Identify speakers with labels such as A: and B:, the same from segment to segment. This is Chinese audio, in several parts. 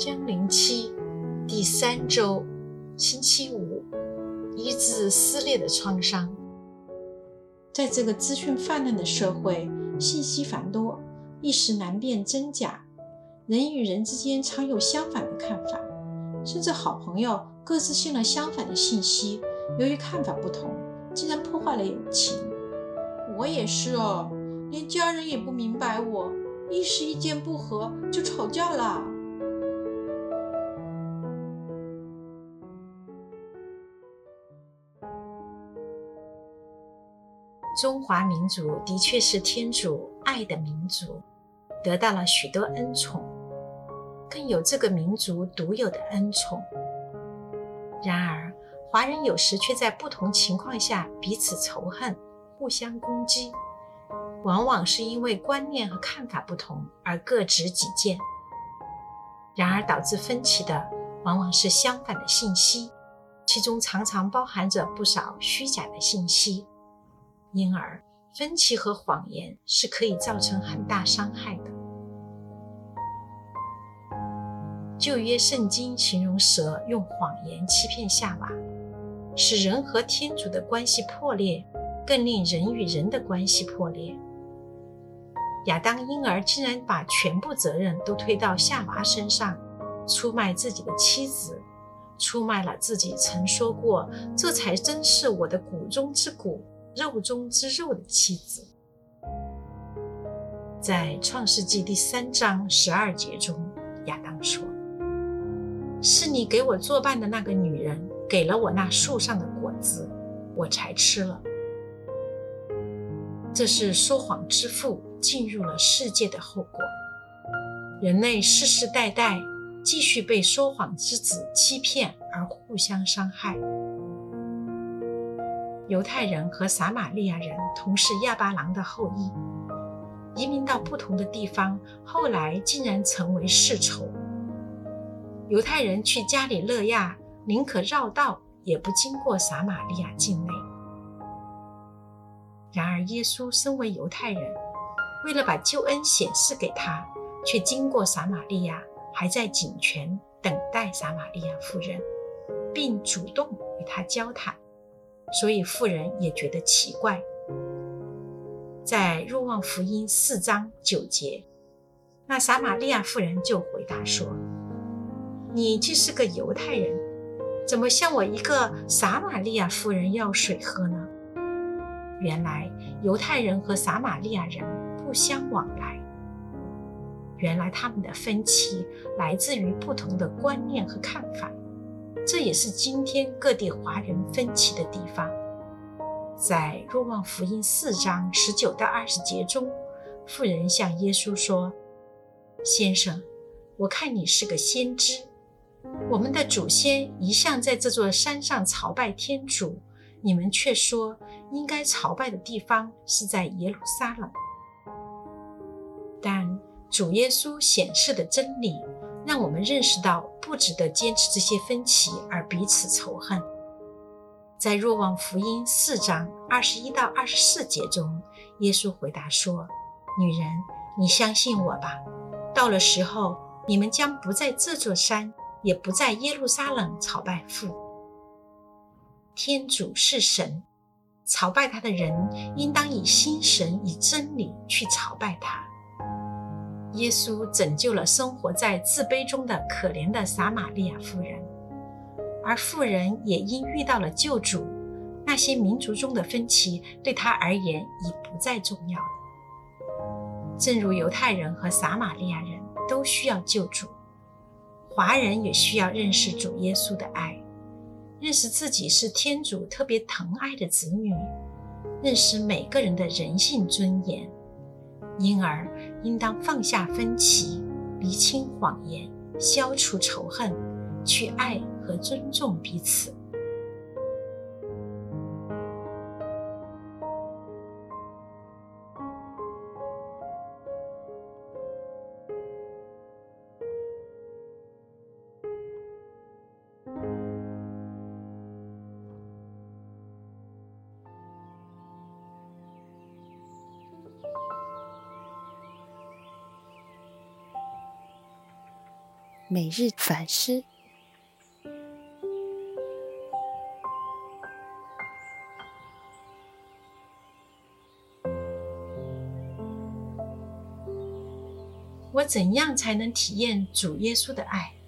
A: 江陵期第三周，星期五，医治撕裂的创伤。
B: 在这个资讯泛滥的社会，信息繁多，一时难辨真假。人与人之间常有相反的看法，甚至好朋友各自信了相反的信息。由于看法不同，竟然破坏了友情。我也是哦，连家人也不明白我，一时意见不合就吵架了。
A: 中华民族的确是天主爱的民族，得到了许多恩宠，更有这个民族独有的恩宠。然而，华人有时却在不同情况下彼此仇恨、互相攻击，往往是因为观念和看法不同而各执己见。然而，导致分歧的往往是相反的信息，其中常常包含着不少虚假的信息。因而，分歧和谎言是可以造成很大伤害的。旧约圣经形容蛇用谎言欺骗夏娃，使人和天主的关系破裂，更令人与人的关系破裂。亚当因而竟然把全部责任都推到夏娃身上，出卖自己的妻子，出卖了自己曾说过“这才真是我的骨中之骨”。肉中之肉的妻子，在创世纪第三章十二节中，亚当说：“是你给我作伴的那个女人，给了我那树上的果子，我才吃了。”这是说谎之父进入了世界的后果。人类世世代代继续被说谎之子欺骗而互相伤害。犹太人和撒玛利亚人同是亚巴郎的后裔，移民到不同的地方，后来竟然成为世仇。犹太人去加里勒亚，宁可绕道，也不经过撒玛利亚境内。然而，耶稣身为犹太人，为了把救恩显示给他，却经过撒玛利亚，还在井泉等待撒玛利亚妇人，并主动与他交谈。所以妇人也觉得奇怪。在若望福音四章九节，那撒玛利亚妇人就回答说：“你既是个犹太人，怎么向我一个撒玛利亚妇人要水喝呢？”原来犹太人和撒玛利亚人不相往来。原来他们的分歧来自于不同的观念和看法。这也是今天各地华人分歧的地方。在若望福音四章十九到二十节中，妇人向耶稣说：“先生，我看你是个先知。我们的祖先一向在这座山上朝拜天主，你们却说应该朝拜的地方是在耶路撒冷。但主耶稣显示的真理。”让我们认识到，不值得坚持这些分歧而彼此仇恨。在若望福音四章二十一到二十四节中，耶稣回答说：“女人，你相信我吧。到了时候，你们将不在这座山，也不在耶路撒冷朝拜父。天主是神，朝拜他的人应当以心神、以真理去朝拜他。”耶稣拯救了生活在自卑中的可怜的撒玛利亚妇人，而妇人也因遇到了救主，那些民族中的分歧对他而言已不再重要了。正如犹太人和撒玛利亚人都需要救主，华人也需要认识主耶稣的爱，认识自己是天主特别疼爱的子女，认识每个人的人性尊严。因而，应当放下分歧，厘清谎言，消除仇恨，去爱和尊重彼此。
C: 每日反思。
A: 我怎样才能体验主耶稣的爱？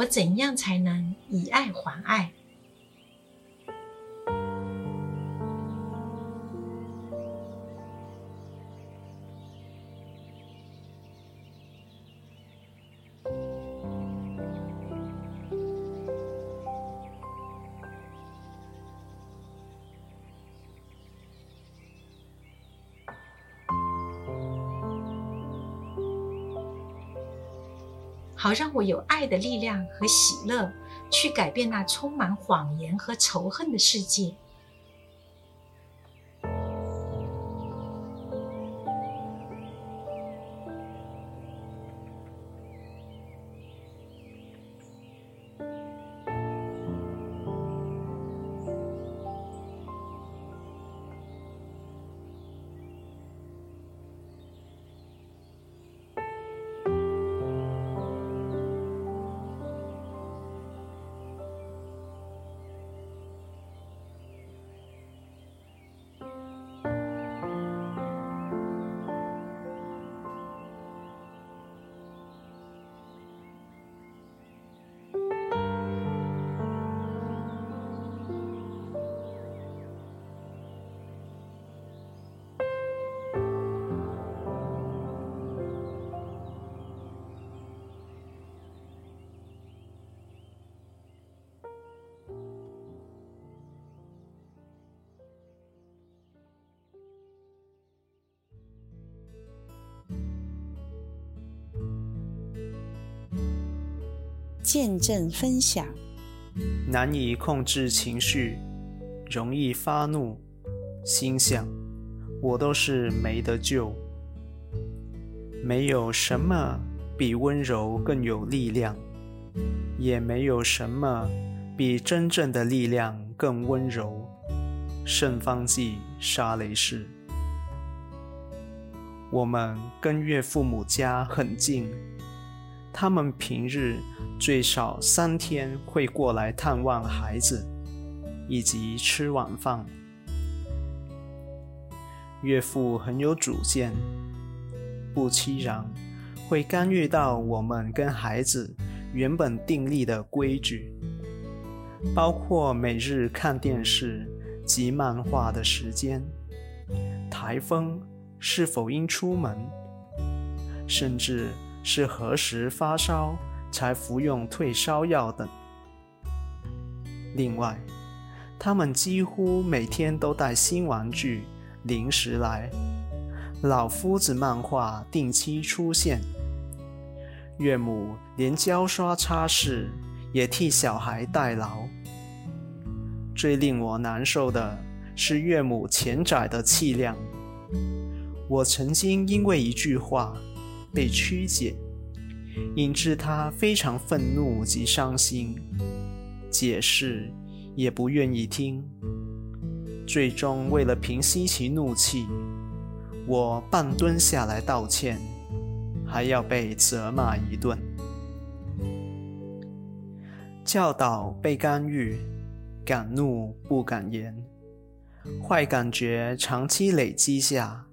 A: 我怎样才能以爱还爱？好让我有爱的力量和喜乐，去改变那充满谎言和仇恨的世界。
C: 见证分享，
D: 难以控制情绪，容易发怒，心想我都是没得救。没有什么比温柔更有力量，也没有什么比真正的力量更温柔。圣方济沙雷士，我们跟岳父母家很近。他们平日最少三天会过来探望孩子，以及吃晚饭。岳父很有主见，不期然会干预到我们跟孩子原本订立的规矩，包括每日看电视及漫画的时间、台风是否应出门，甚至。是何时发烧才服用退烧药等。另外，他们几乎每天都带新玩具、零食来，老夫子漫画定期出现。岳母连胶刷擦拭也替小孩代劳。最令我难受的是岳母钱窄的气量。我曾经因为一句话。被曲解，引致他非常愤怒及伤心，解释也不愿意听。最终，为了平息其怒气，我半蹲下来道歉，还要被责骂一顿。教导被干预，敢怒不敢言，坏感觉长期累积下。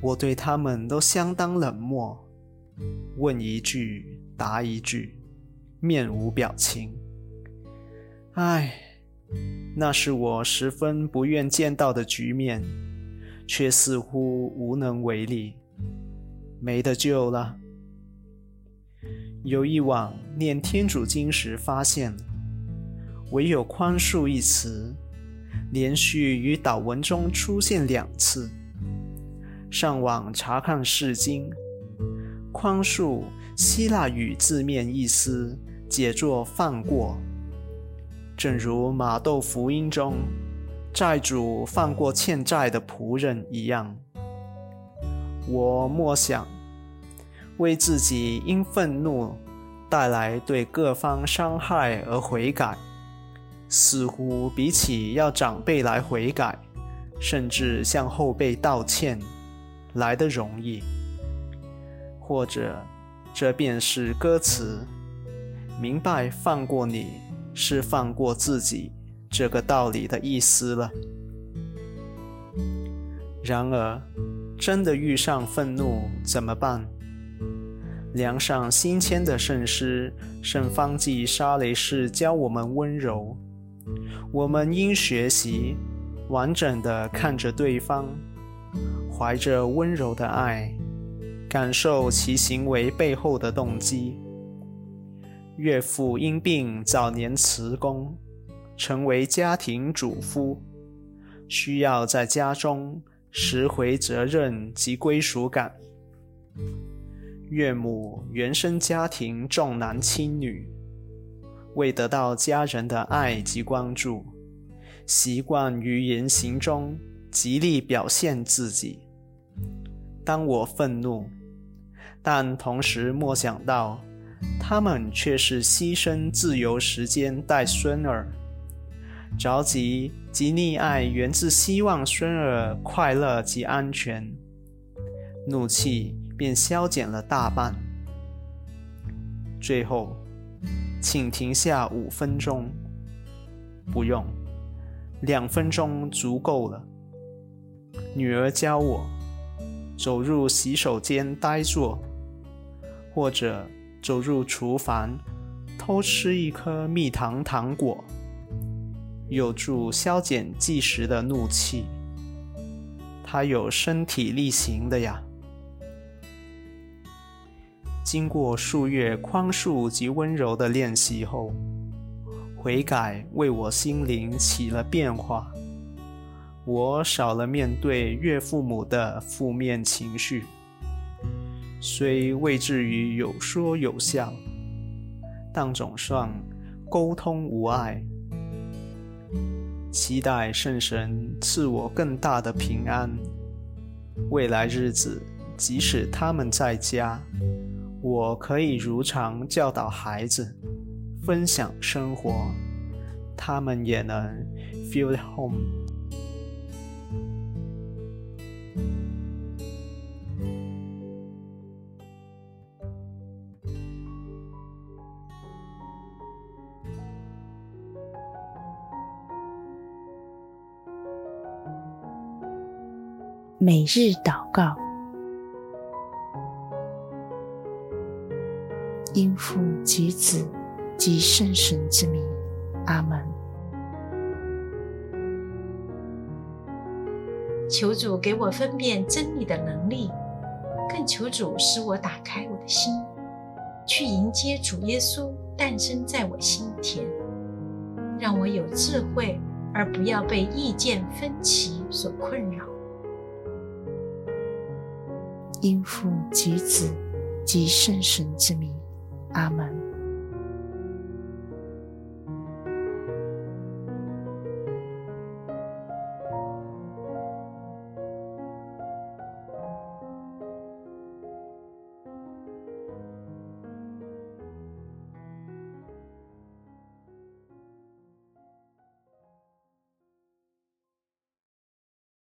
D: 我对他们都相当冷漠，问一句答一句，面无表情。唉，那是我十分不愿见到的局面，却似乎无能为力，没得救了。有一晚念天主经时发现，唯有“宽恕”一词，连续于祷文中出现两次。上网查看释经，宽恕希腊语字面意思解作放过，正如马窦福音中债主放过欠债的仆人一样。我默想，为自己因愤怒带来对各方伤害而悔改，似乎比起要长辈来悔改，甚至向后辈道歉。来的容易。或者，这便是歌词：明白放过你。是放过自己这个道理的意思了。然而，真的遇上愤怒怎么办？梁上新签的圣诗圣方济沙雷士教我们温柔，我们应学习完整的看着对方，怀着温柔的爱，感受其行为背后的动机。岳父因病早年辞工，成为家庭主夫，需要在家中拾回责任及归属感。岳母原生家庭重男轻女，为得到家人的爱及关注，习惯于言行中极力表现自己。当我愤怒，但同时默想到。他们却是牺牲自由时间带孙儿，着急及溺爱源自希望孙儿快乐及安全，怒气便消减了大半。最后，请停下五分钟，不用，两分钟足够了。女儿教我，走入洗手间呆坐，或者。走入厨房，偷吃一颗蜜糖糖果，有助消减即时的怒气。他有身体力行的呀。经过数月宽恕及温柔的练习后，悔改为我心灵起了变化，我少了面对岳父母的负面情绪。虽未至于有说有笑，但总算沟通无碍。期待圣神赐我更大的平安。未来日子，即使他们在家，我可以如常教导孩子，分享生活，他们也能 feel home。
C: 每日祷告，应父及子及圣神之名，阿门。
A: 求主给我分辨真理的能力，更求主使我打开我的心，去迎接主耶稣诞生在我心田，让我有智慧，而不要被意见分歧所困扰。
C: 应父及子及圣神之名，阿门。